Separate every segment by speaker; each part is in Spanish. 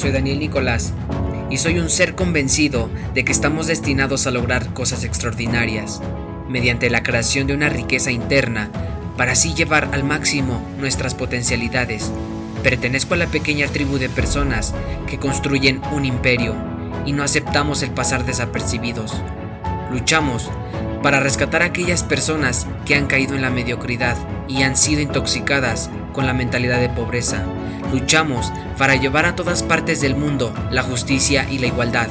Speaker 1: soy Daniel Nicolás y soy un ser convencido de que estamos destinados a lograr cosas extraordinarias mediante la creación de una riqueza interna para así llevar al máximo nuestras potencialidades. Pertenezco a la pequeña tribu de personas que construyen un imperio y no aceptamos el pasar desapercibidos. Luchamos para rescatar a aquellas personas que han caído en la mediocridad y han sido intoxicadas con la mentalidad de pobreza. Luchamos para llevar a todas partes del mundo la justicia y la igualdad.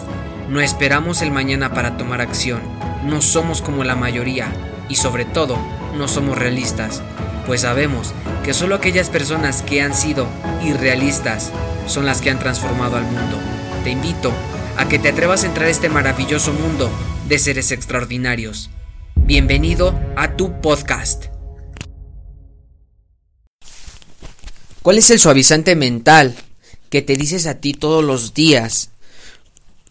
Speaker 1: No esperamos el mañana para tomar acción. No somos como la mayoría y sobre todo no somos realistas, pues sabemos que solo aquellas personas que han sido irrealistas son las que han transformado al mundo. Te invito a que te atrevas a entrar a este maravilloso mundo de seres extraordinarios. Bienvenido a tu podcast. ¿Cuál es el suavizante mental que te dices a ti todos los días?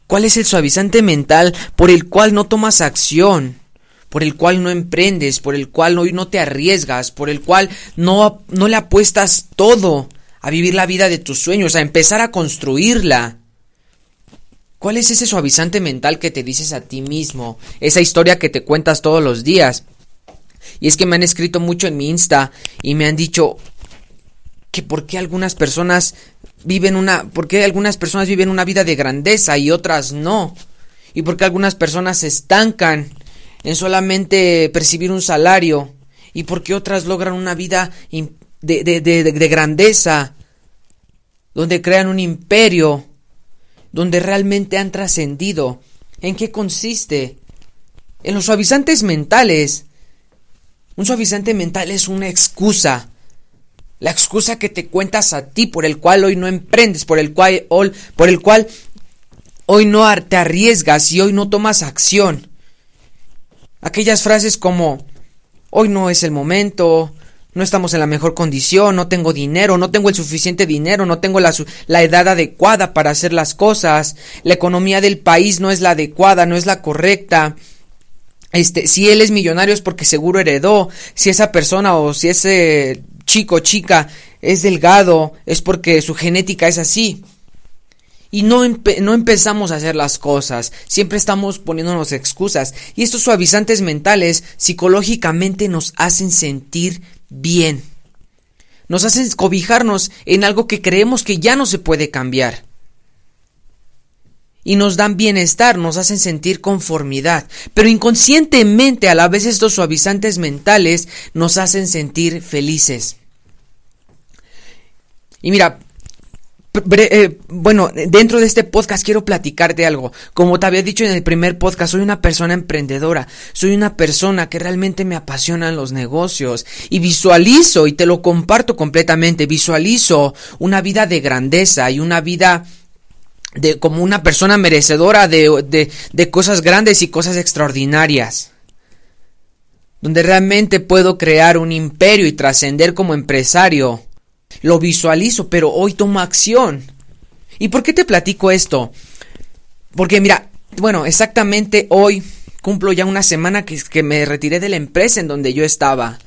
Speaker 1: ¿Cuál es el suavizante mental por el cual no tomas acción? por el cual no emprendes, por el cual hoy no te arriesgas, por el cual no, no le apuestas todo a vivir la vida de tus sueños, a empezar a construirla. ¿Cuál es ese suavizante mental que te dices a ti mismo? Esa historia que te cuentas todos los días. Y es que me han escrito mucho en mi Insta y me han dicho, que por qué algunas personas viven una, por qué algunas personas viven una vida de grandeza y otras no. Y por qué algunas personas se estancan en solamente percibir un salario y por qué otras logran una vida de, de, de, de grandeza, donde crean un imperio, donde realmente han trascendido. ¿En qué consiste? En los suavizantes mentales. Un suavizante mental es una excusa la excusa que te cuentas a ti por el cual hoy no emprendes, por el cual hoy, no te arriesgas y hoy no tomas acción. Aquellas frases como hoy no es el momento, no estamos en la mejor condición, no tengo dinero, no tengo el suficiente dinero, no tengo la, edad adecuada para hacer las cosas, la economía del país no es la adecuada, no es la correcta. Este, si él es millonario es porque seguro heredó, si esa persona o si ese chico, chica, es delgado, es porque su genética es así. Y no, no, empezamos a hacer las cosas, siempre estamos poniéndonos excusas. Y estos suavizantes mentales psicológicamente nos hacen sentir bien. Nos hacen cobijarnos en algo que creemos que ya no se puede cambiar. Y nos dan bienestar, nos hacen sentir conformidad. Pero inconscientemente a la vez estos suavizantes mentales nos hacen sentir felices. Y mira, eh, bueno, dentro de este podcast quiero platicarte algo. Como te había dicho en el primer podcast, soy una persona emprendedora, soy una persona que realmente me apasionan los negocios y visualizo y te lo comparto completamente, visualizo una vida de grandeza y una vida de como una persona merecedora de, de, de cosas grandes y cosas extraordinarias. Donde realmente puedo crear un imperio y trascender como empresario lo visualizo, pero hoy tomo acción. ¿Y por qué te platico esto? Porque mira, bueno, exactamente hoy cumplo ya una semana que, me retiré de la empresa en donde yo estaba.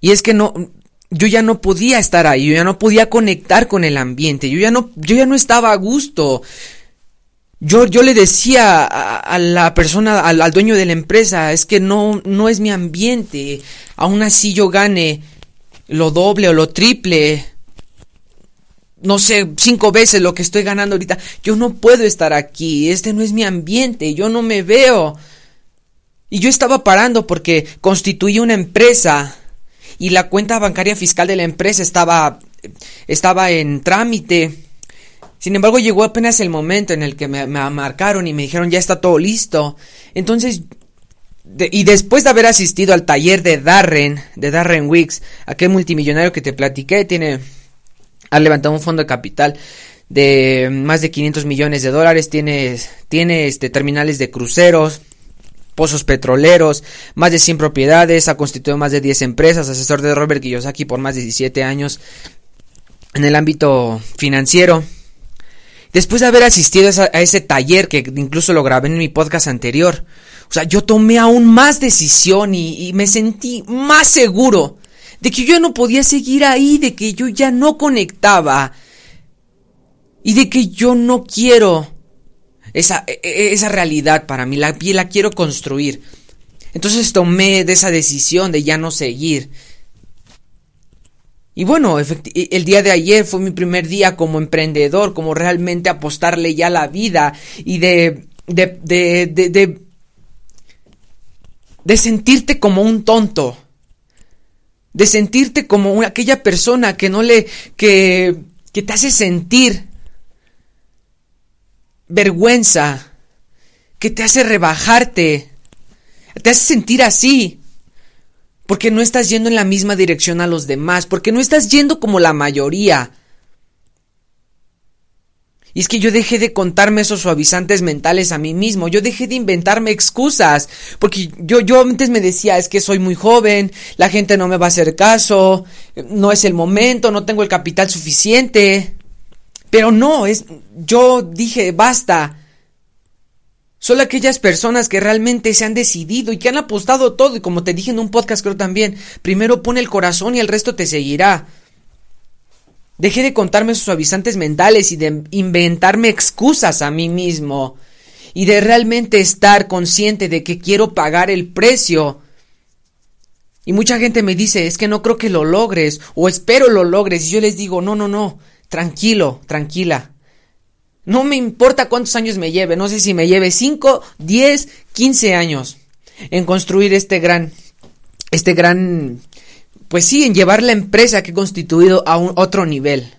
Speaker 1: Y es que no, yo ya no podía estar ahí, yo ya no podía conectar con el ambiente, yo ya no, yo ya no estaba a gusto. Yo, yo le decía a, la persona, al, al, dueño de la empresa, es que no, no es mi ambiente. Aún así yo gane lo doble o lo triple, no sé, cinco veces lo que estoy ganando ahorita. Yo no puedo estar aquí, este no es mi ambiente, yo no me veo. Y yo estaba parando porque constituí una empresa y la cuenta bancaria fiscal de la empresa estaba, estaba en trámite. Sin embargo, llegó apenas el momento en el que me, me marcaron y me dijeron ya está todo listo. Entonces y después de haber asistido al taller de Darren, de Darren Wicks, aquel multimillonario que te platiqué, tiene, ha levantado un fondo de capital de más de 500 millones de dólares, tiene, tiene este, terminales de cruceros, pozos petroleros, más de 100 propiedades, ha constituido más de 10 empresas, asesor de Robert Kiyosaki por más de 17 años en el ámbito financiero. Después de haber asistido a ese taller, que incluso lo grabé en mi podcast anterior, o sea, yo tomé aún más decisión y, me sentí más seguro de que yo no podía seguir ahí, de que yo ya no conectaba y de que yo no quiero esa, e, e, esa realidad para mí, la, la quiero construir. Entonces tomé de esa decisión de ya no seguir. Y bueno, el día de ayer fue mi primer día como emprendedor, como realmente apostarle ya la vida y de, de, de, de, de sentirte como un tonto de sentirte como aquella persona que no le que que te hace sentir vergüenza, que te hace rebajarte, te hace sentir así, porque no estás yendo en la misma dirección a los demás, porque no estás yendo como la mayoría. Y es que yo dejé de contarme esos suavizantes mentales a mí mismo, yo dejé de inventarme excusas, porque yo, yo antes me decía, es que soy muy joven, la gente no me va a hacer caso, no es el momento, no tengo el capital suficiente. Pero no, es yo dije, basta. Solo aquellas personas que realmente se han decidido y que han apostado todo, y como te dije en un podcast creo también, primero pone el corazón y el resto te seguirá. Dejé de contarme sus suavizantes mentales y de inventarme excusas a mí mismo. Y de realmente estar consciente de que quiero pagar el precio. Y mucha gente me dice, es que no creo que lo logres, o espero lo logres. Y yo les digo, no, no, no, tranquilo, tranquila. No me importa cuántos años me lleve, no sé si me lleve 5, 10, 15 años en construir este gran, este gran pues sí, en llevar la empresa que he constituido a un otro nivel.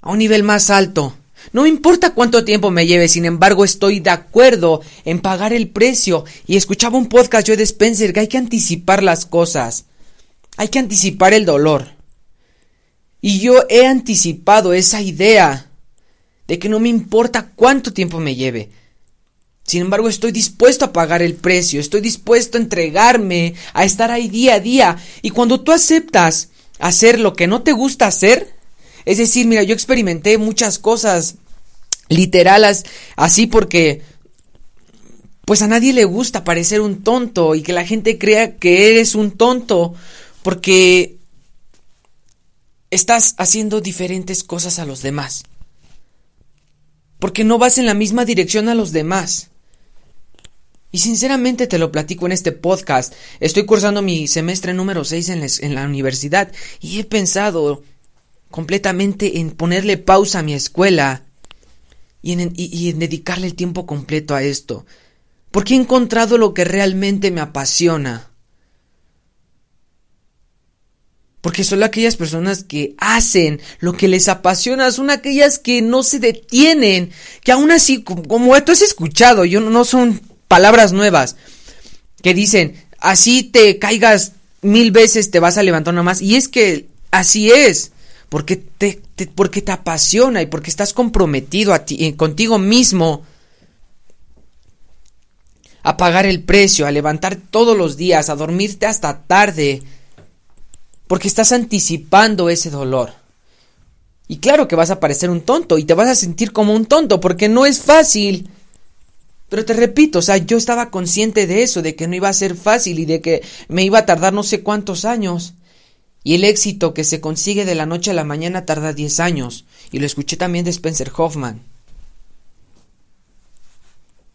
Speaker 1: A un nivel más alto. No importa cuánto tiempo me lleve, sin embargo estoy de acuerdo en pagar el precio. Y escuchaba un podcast yo de Spencer que hay que anticipar las cosas. Hay que anticipar el dolor. Y yo he anticipado esa idea de que no me importa cuánto tiempo me lleve. Sin embargo, estoy dispuesto a pagar el precio, estoy dispuesto a entregarme, a estar ahí día a día. Y cuando tú aceptas hacer lo que no te gusta hacer, es decir, mira, yo experimenté muchas cosas literales así porque pues a nadie le gusta parecer un tonto y que la gente crea que eres un tonto porque estás haciendo diferentes cosas a los demás. Porque no vas en la misma dirección a los demás. Y sinceramente te lo platico en este podcast. Estoy cursando mi semestre número 6 en, la universidad y he pensado completamente en ponerle pausa a mi escuela y en, y dedicarle el tiempo completo a esto. Porque he encontrado lo que realmente me apasiona. Porque son aquellas personas que hacen lo que les apasiona, son aquellas que no se detienen, que aún así, como tú has escuchado, yo no son palabras nuevas que dicen, así te caigas mil veces te vas a levantar una más. Y es que así es, porque te, porque te apasiona y porque estás comprometido a ti, eh, contigo mismo a pagar el precio, a levantar todos los días, a dormirte hasta tarde, porque estás anticipando ese dolor. Y claro que vas a parecer un tonto y te vas a sentir como un tonto, porque no es fácil. Pero te repito, o sea, yo estaba consciente de eso, de que no iba a ser fácil y de que me iba a tardar no sé cuántos años. Y el éxito que se consigue de la noche a la mañana tarda 10 años. Y lo escuché también de Spencer Hoffman.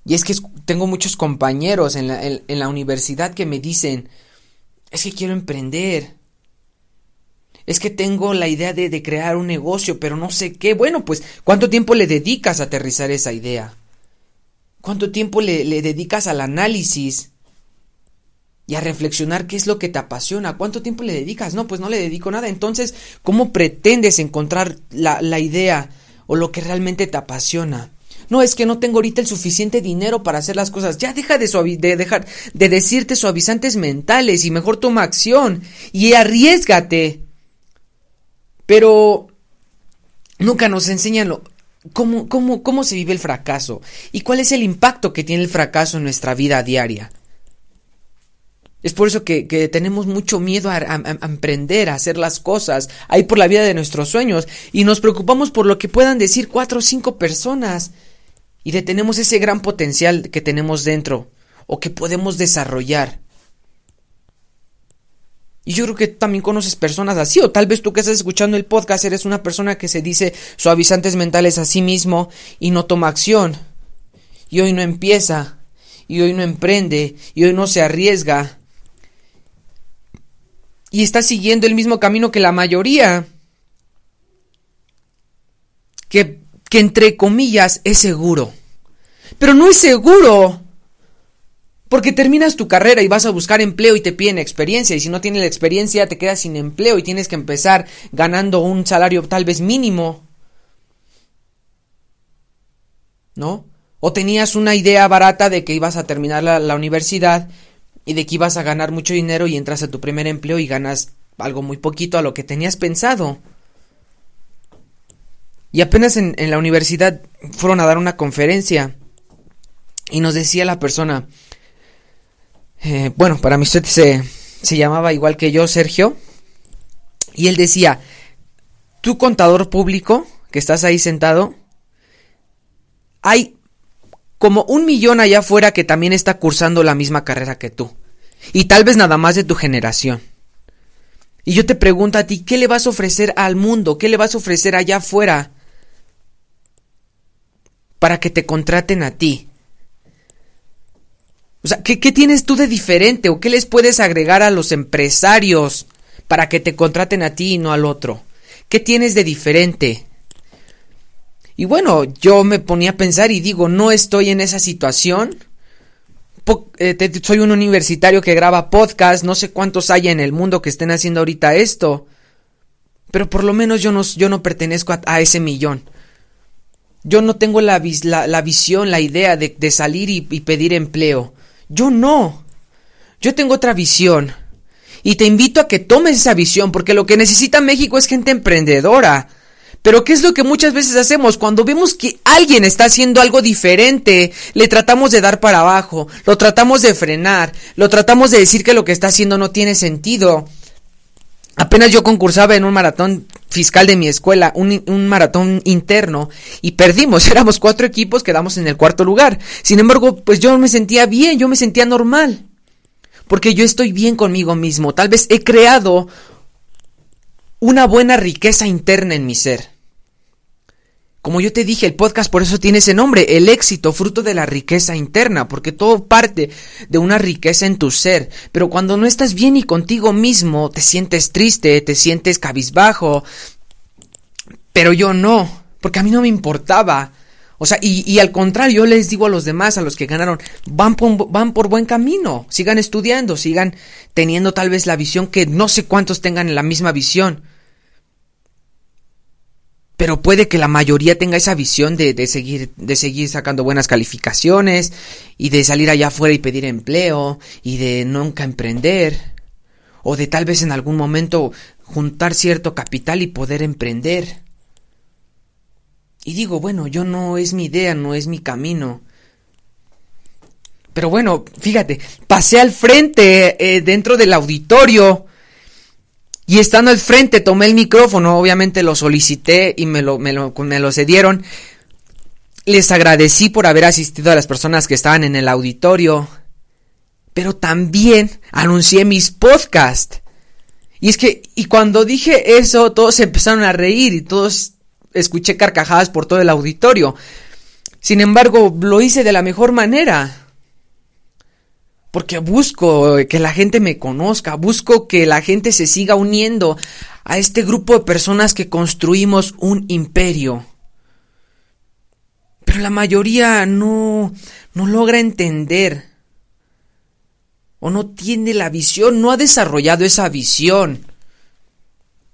Speaker 1: Y es que tengo muchos compañeros en la, universidad que me dicen, es que quiero emprender. Es que tengo la idea de, de crear un negocio, pero no sé qué. Bueno, pues, ¿cuánto tiempo le dedicas a aterrizar esa idea? ¿Cuánto tiempo le, dedicas al análisis? y a reflexionar qué es lo que te apasiona. ¿Cuánto tiempo le dedicas? No, pues no le dedico nada. Entonces, ¿cómo pretendes encontrar la, idea o lo que realmente te apasiona? No, es que no tengo ahorita el suficiente dinero para hacer las cosas. Ya deja de, de dejar de decirte suavizantes mentales y mejor toma acción y arriesgate. Pero nunca nos enseñan lo, cómo, cómo, cómo se vive el fracaso y cuál es el impacto que tiene el fracaso en nuestra vida diaria. Es por eso que, tenemos mucho miedo a, emprender, a hacer las cosas, a ir por la vida de nuestros sueños y nos preocupamos por lo que puedan decir cuatro o cinco personas y detenemos ese gran potencial que tenemos dentro o que podemos desarrollar. Y yo creo que también conoces personas así, o tal vez tú que estás escuchando el podcast eres una persona que se dice suavizantes mentales a sí mismo y no toma acción. Y hoy no empieza, y hoy no emprende, y hoy no se arriesga. Y está siguiendo el mismo camino que la mayoría. Que, que entre comillas es seguro. Pero no es seguro. Porque terminas tu carrera y vas a buscar empleo y te piden experiencia. Y si no tienes la experiencia, te quedas sin empleo y tienes que empezar ganando un salario tal vez mínimo. ¿No? O tenías una idea barata de que ibas a terminar la, universidad y de que ibas a ganar mucho dinero y entras a tu primer empleo y ganas algo muy poquito a lo que tenías pensado. Y apenas en, en la universidad fueron a dar una conferencia y nos decía la persona, eh, bueno, para mí usted se, se llamaba igual que yo, Sergio. Y él decía, tú contador público, que estás ahí sentado, hay como un millón allá afuera que también está cursando la misma carrera que tú. Y tal vez nada más de tu generación. Y yo te pregunto a ti, ¿qué le vas a ofrecer al mundo? ¿Qué le vas a ofrecer allá afuera? Para que te contraten a ti. O sea, ¿qué, tienes tú de diferente o qué les puedes agregar a los empresarios para que te contraten a ti y no al otro? ¿Qué tienes de diferente? Y bueno, yo me ponía a pensar y digo, no estoy en esa situación. Eh, soy un universitario que graba podcast, no sé cuántos hay en el mundo que estén haciendo ahorita esto. Pero por lo menos yo no, yo no pertenezco a, ese millón. Yo no tengo la, visión, la idea de, salir y pedir empleo. Yo no. Yo tengo otra visión. Y te invito a que tomes esa visión, porque lo que necesita México es gente emprendedora. Pero ¿qué es lo que muchas veces hacemos? Cuando vemos que alguien está haciendo algo diferente, le tratamos de dar para abajo, lo tratamos de frenar, lo tratamos de decir que lo que está haciendo no tiene sentido. Apenas yo concursaba en un maratón fiscal de mi escuela, un, maratón interno, y perdimos. Éramos cuatro equipos, quedamos en el cuarto lugar. Sin embargo, pues yo me sentía bien, yo me sentía normal. Porque yo estoy bien conmigo mismo. Tal vez he creado una buena riqueza interna en mi ser. Como yo te dije, el podcast por eso tiene ese nombre, el éxito, fruto de la riqueza interna, porque todo parte de una riqueza en tu ser. Pero cuando no estás bien y contigo mismo, te sientes triste, te sientes cabizbajo. Pero yo no, porque a mí no me importaba. O sea, y, al contrario, yo les digo a los demás, a los que ganaron, van por, van por buen camino, sigan estudiando, sigan teniendo tal vez la visión que no sé cuántos tengan la misma visión pero puede que la mayoría tenga esa visión de, de, seguir, de seguir sacando buenas calificaciones y de salir allá afuera y pedir empleo y de nunca emprender o de tal vez en algún momento juntar cierto capital y poder emprender. Y digo, bueno, yo no es mi idea, no es mi camino. Pero bueno, fíjate, pasé al frente eh, dentro del auditorio y estando al frente tomé el micrófono, obviamente lo solicité y me lo, me lo, me lo cedieron. Les agradecí por haber asistido a las personas que estaban en el auditorio. Pero también anuncié mis podcasts. Y es que, y cuando dije eso, todos empezaron a reír y todos escuché carcajadas por todo el auditorio. Sin embargo, lo hice de la mejor manera porque busco que la gente me conozca, busco que la gente se siga uniendo a este grupo de personas que construimos un imperio. Pero la mayoría no, no logra entender o no tiene la visión, no ha desarrollado esa visión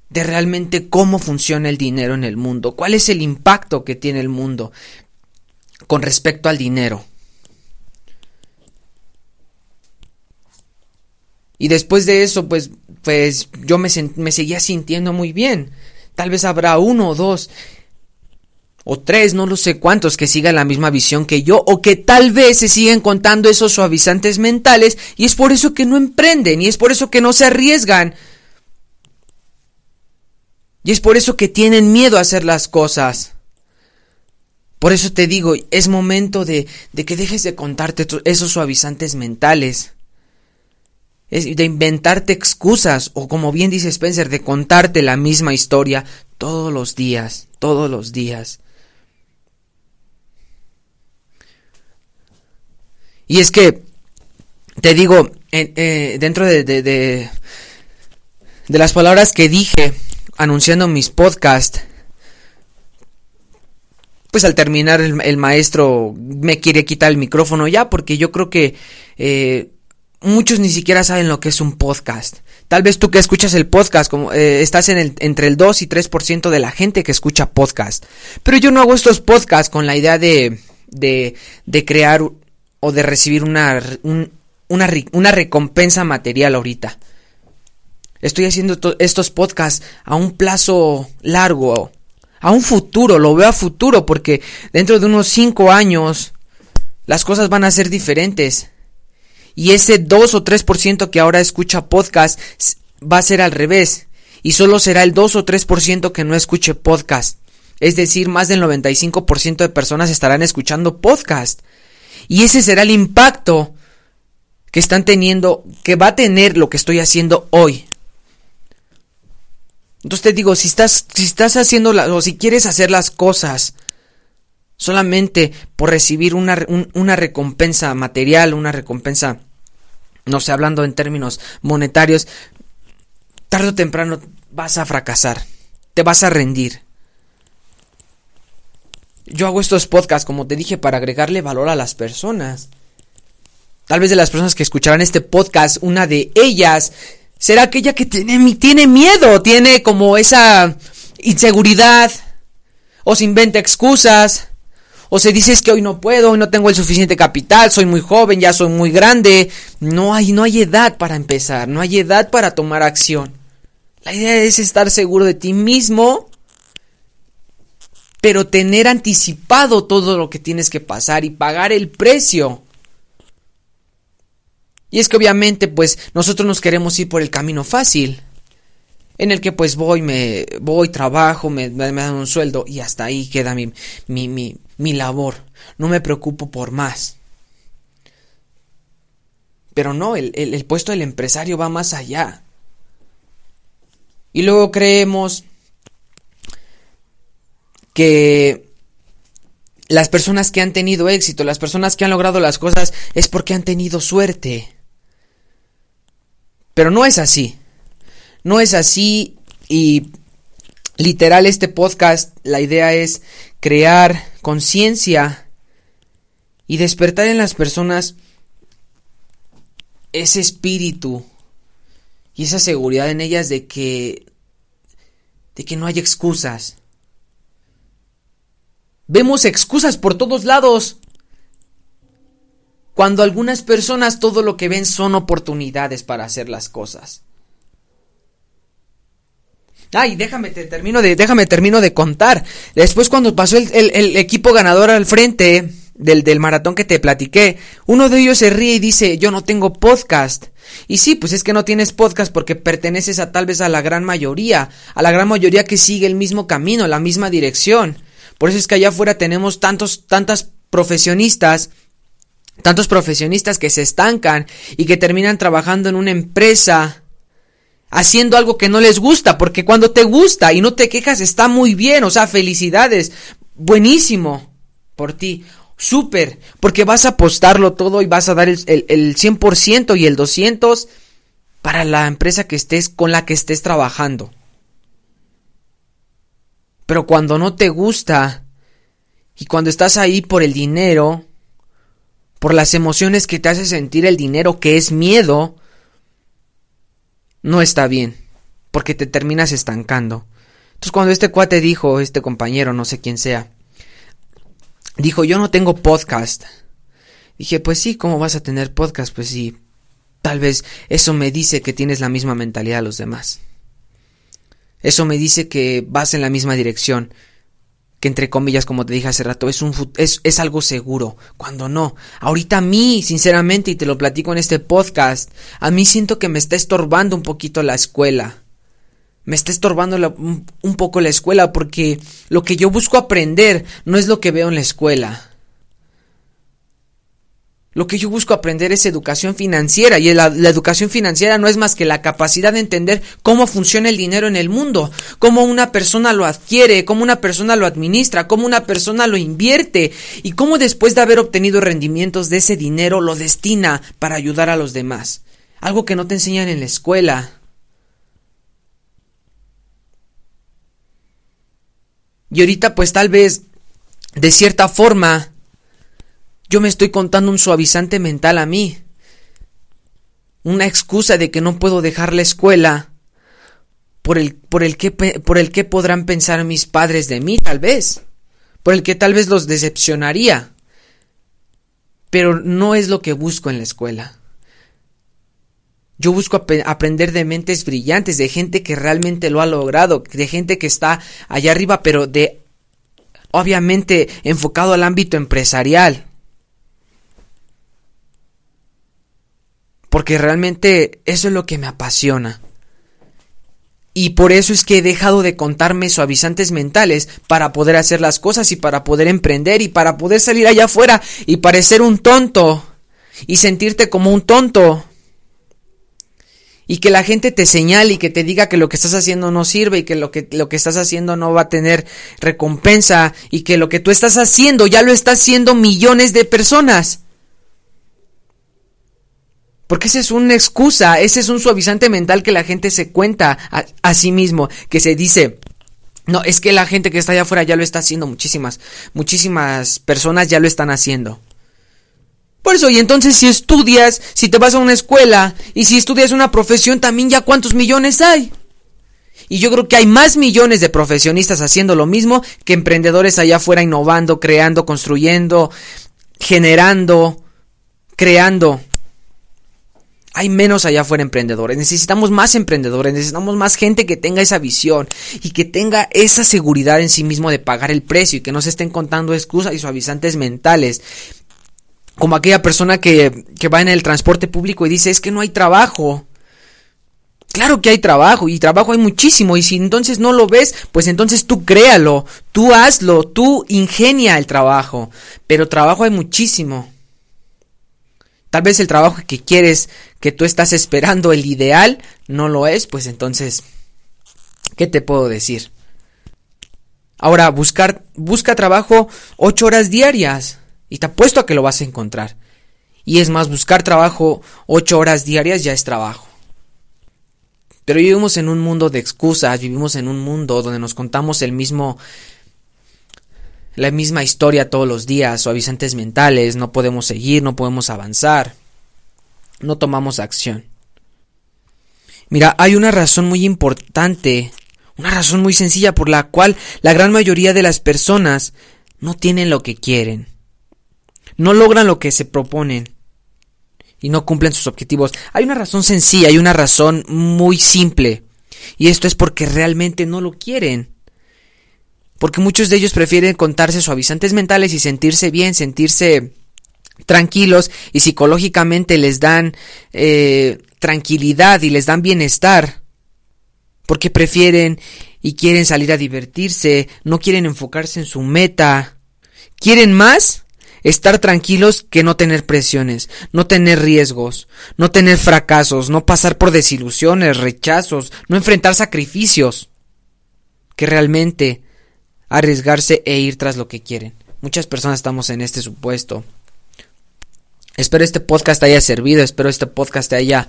Speaker 1: de realmente cómo funciona el dinero en el mundo, cuál es el impacto que tiene el mundo con respecto al dinero. Y después de eso, pues, pues yo me, me seguía sintiendo muy bien. Tal vez habrá uno o dos o tres, no lo sé cuántos, que sigan la misma visión que yo, o que tal vez se siguen contando esos suavizantes mentales, y es por eso que no emprenden, y es por eso que no se arriesgan, y es por eso que tienen miedo a hacer las cosas. Por eso te digo, es momento de, de que dejes de contarte esos suavizantes mentales de inventarte excusas o como bien dice Spencer, de contarte la misma historia todos los días, todos los días. Y es que, te digo, eh, dentro de, de, de, las palabras que dije anunciando mis podcasts, pues al terminar el, maestro me quiere quitar el micrófono ya porque yo creo que eh, muchos ni siquiera saben lo que es un podcast. Tal vez tú que escuchas el podcast, como eh, estás en el, entre el 2 y 3% de la gente que escucha podcast. Pero yo no hago estos podcasts con la idea de, de, crear o de recibir una, una, una recompensa material ahorita. Estoy haciendo estos podcasts a un plazo largo, a un futuro, lo veo a futuro, porque dentro de unos 5 años las cosas van a ser diferentes. Y ese 2 o 3% que ahora escucha podcast va a ser al revés. Y solo será el 2 o 3% que no escuche podcast. Es decir, más del 95% de personas estarán escuchando podcast. Y ese será el impacto que están teniendo, que va a tener lo que estoy haciendo hoy. Entonces te digo, si estás, si estás haciendo o si quieres hacer las cosas solamente por recibir una, una recompensa material, una recompensa no sé, hablando en términos monetarios, tarde o temprano vas a fracasar, te vas a rendir. Yo hago estos podcasts, como te dije, para agregarle valor a las personas. Tal vez de las personas que escucharán este podcast, una de ellas será aquella que tiene, tiene miedo, tiene como esa inseguridad, o se inventa excusas, o se dice es que hoy no puedo, hoy no tengo el suficiente capital, soy muy joven, ya soy muy grande. No hay, no hay edad para empezar, no hay edad para tomar acción. La idea es estar seguro de ti mismo, pero tener anticipado todo lo que tienes que pasar y pagar el precio. Y es que obviamente pues nosotros nos queremos ir por el camino fácil en el que pues voy, me voy, trabajo, me, me, dan un sueldo y hasta ahí queda mi, mi, mi, mi labor. No me preocupo por más. Pero no, el, el, puesto del empresario va más allá. Y luego creemos que las personas que han tenido éxito, las personas que han logrado las cosas, es porque han tenido suerte. Pero no es así. No es así y literal este podcast, la idea es crear conciencia y despertar en las personas ese espíritu y esa seguridad en ellas de que de que no hay excusas. Vemos excusas por todos lados. Cuando algunas personas todo lo que ven son oportunidades para hacer las cosas. Ay, déjame, te termino de, déjame, termino de contar. Después cuando pasó el, equipo ganador al frente del, del maratón que te platiqué, uno de ellos se ríe y dice, yo no tengo podcast. Y sí, pues es que no tienes podcast porque perteneces a tal vez a la gran mayoría, a la gran mayoría que sigue el mismo camino, la misma dirección. Por eso es que allá afuera tenemos tantos, tantas profesionistas tantos profesionistas que se estancan y que terminan trabajando en una empresa haciendo algo que no les gusta, porque cuando te gusta y no te quejas está muy bien, o sea, felicidades, buenísimo por ti, súper, porque vas a apostarlo todo y vas a dar el, el, 100% y el 200% para la empresa que estés, con la que estés trabajando. Pero cuando no te gusta y cuando estás ahí por el dinero, por las emociones que te hace sentir el dinero, que es miedo, no está bien, porque te terminas estancando. Entonces cuando este cuate dijo, este compañero, no sé quién sea, dijo, yo no tengo podcast. Dije, pues sí, ¿cómo vas a tener podcast? Pues sí, tal vez eso me dice que tienes la misma mentalidad de los demás. Eso me dice que vas en la misma dirección que entre comillas, como te dije hace rato, es, un, es, es algo seguro, cuando no. Ahorita a mí, sinceramente, y te lo platico en este podcast, a mí siento que me está estorbando un poquito la escuela. Me está estorbando un, un poco la escuela porque lo que yo busco aprender no es lo que veo en la escuela. Lo que yo busco aprender es educación financiera y la, educación financiera no es más que la capacidad de entender cómo funciona el dinero en el mundo, cómo una persona lo adquiere, cómo una persona lo administra, cómo una persona lo invierte y cómo después de haber obtenido rendimientos de ese dinero lo destina para ayudar a los demás. Algo que no te enseñan en la escuela. Y ahorita pues tal vez de cierta forma yo me estoy contando un suavizante mental a mí. Una excusa de que no puedo dejar la escuela por el, por el, que, por el que podrán pensar mis padres de mí, tal vez. Por el que tal vez los decepcionaría. Pero no es lo que busco en la escuela. Yo busco aprender de mentes brillantes, de gente que realmente lo ha logrado, de gente que está allá arriba, pero de obviamente enfocado al ámbito empresarial. Porque realmente eso es lo que me apasiona. Y por eso es que he dejado de contarme suavizantes mentales para poder hacer las cosas y para poder emprender y para poder salir allá afuera y parecer un tonto y sentirte como un tonto. Y que la gente te señale y que te diga que lo que estás haciendo no sirve y que lo que, lo que estás haciendo no va a tener recompensa y que lo que tú estás haciendo ya lo está haciendo millones de personas. Porque esa es una excusa, ese es un suavizante mental que la gente se cuenta a, sí mismo, que se dice, no, es que la gente que está allá afuera ya lo está haciendo, muchísimas, muchísimas personas ya lo están haciendo. Por eso, y entonces si estudias, si te vas a una escuela y si estudias una profesión, también ya cuántos millones hay. Y yo creo que hay más millones de profesionistas haciendo lo mismo que emprendedores allá afuera innovando, creando, construyendo, generando, creando hay menos allá afuera emprendedores. Necesitamos más emprendedores, necesitamos más gente que tenga esa visión y que tenga esa seguridad en sí mismo de pagar el precio y que no se estén contando excusas y suavizantes mentales. Como aquella persona que, que va en el transporte público y dice es que no hay trabajo. Claro que hay trabajo y trabajo hay muchísimo y si entonces no lo ves, pues entonces tú créalo, tú hazlo, tú ingenia el trabajo, pero trabajo hay muchísimo. Tal vez el trabajo que quieres, que tú estás esperando, el ideal, no lo es, pues entonces, ¿qué te puedo decir? Ahora, buscar, busca trabajo ocho horas diarias y te apuesto a que lo vas a encontrar. Y es más, buscar trabajo ocho horas diarias ya es trabajo. Pero vivimos en un mundo de excusas, vivimos en un mundo donde nos contamos el mismo la misma historia todos los días, suavizantes mentales, no podemos seguir, no podemos avanzar, no tomamos acción. Mira, hay una razón muy importante, una razón muy sencilla por la cual la gran mayoría de las personas no tienen lo que quieren, no logran lo que se proponen y no cumplen sus objetivos. Hay una razón sencilla, hay una razón muy simple, y esto es porque realmente no lo quieren porque muchos de ellos prefieren contarse suavizantes mentales y sentirse bien, sentirse tranquilos y psicológicamente les dan eh, tranquilidad y les dan bienestar, porque prefieren y quieren salir a divertirse, no quieren enfocarse en su meta, quieren más estar tranquilos que no tener presiones, no tener riesgos, no tener fracasos, no pasar por desilusiones, rechazos, no enfrentar sacrificios, que realmente arriesgarse e ir tras lo que quieren. Muchas personas estamos en este supuesto. Espero este podcast te haya servido, espero este podcast te haya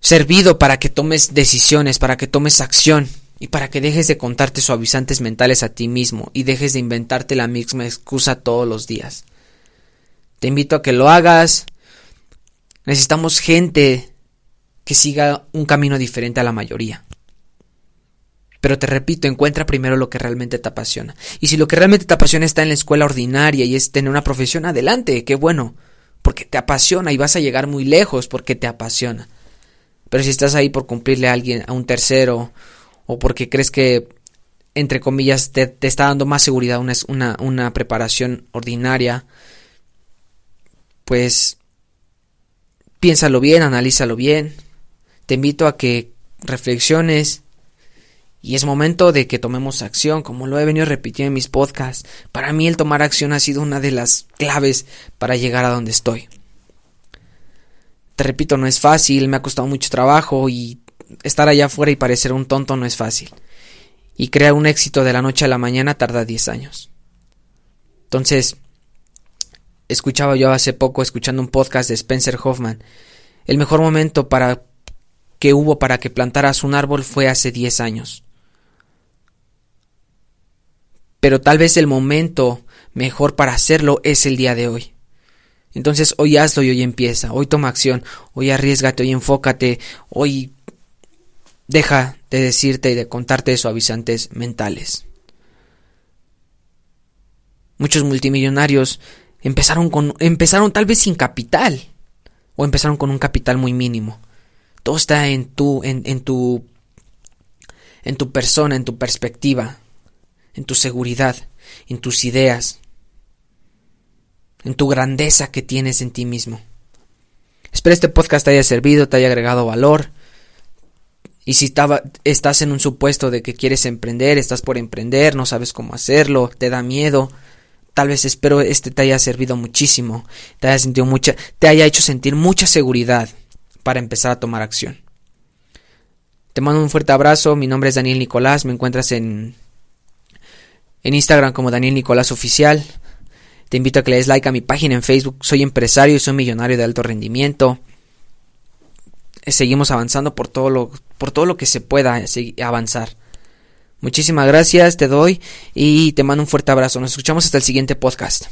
Speaker 1: servido para que tomes decisiones, para que tomes acción y para que dejes de contarte suavizantes mentales a ti mismo y dejes de inventarte la misma excusa todos los días. Te invito a que lo hagas. Necesitamos gente que siga un camino diferente a la mayoría. Pero te repito, encuentra primero lo que realmente te apasiona. Y si lo que realmente te apasiona está en la escuela ordinaria y es tener una profesión, adelante, qué bueno. Porque te apasiona y vas a llegar muy lejos porque te apasiona. Pero si estás ahí por cumplirle a alguien, a un tercero, o porque crees que, entre comillas, te, está dando más seguridad una, una, preparación ordinaria, pues piénsalo bien, analízalo bien. Te invito a que reflexiones y es momento de que tomemos acción, como lo he venido repitiendo en mis podcasts. Para mí el tomar acción ha sido una de las claves para llegar a donde estoy. Te repito, no es fácil, me ha costado mucho trabajo y estar allá afuera y parecer un tonto no es fácil. Y crear un éxito de la noche a la mañana tarda 10 años. Entonces, escuchaba yo hace poco, escuchando un podcast de Spencer Hoffman, el mejor momento para que hubo para que plantaras un árbol fue hace 10 años. Pero tal vez el momento mejor para hacerlo es el día de hoy. Entonces hoy hazlo y hoy empieza, hoy toma acción, hoy arriesgate, hoy enfócate, hoy deja de decirte y de contarte suavizantes mentales. Muchos multimillonarios empezaron con empezaron tal vez sin capital o empezaron con un capital muy mínimo. Todo está en tu en, en tu en tu persona, en tu perspectiva, en tu seguridad, en tus ideas, en tu grandeza que tienes en ti mismo. Espero este podcast te haya servido, te haya agregado valor. Y si estaba, estás en un supuesto de que quieres emprender, estás por emprender, no sabes cómo hacerlo, te da miedo, tal vez espero este te haya servido muchísimo, te haya sentido mucha, te haya hecho sentir mucha seguridad para empezar a tomar acción. Te mando un fuerte abrazo, mi nombre es Daniel Nicolás, me encuentras en en Instagram como Daniel Nicolás Oficial. Te invito a que le des like a mi página en Facebook. Soy empresario y soy millonario de alto rendimiento. Seguimos avanzando por todo lo, por todo lo que se pueda avanzar. Muchísimas gracias, te doy y te mando un fuerte abrazo. Nos escuchamos hasta el siguiente podcast.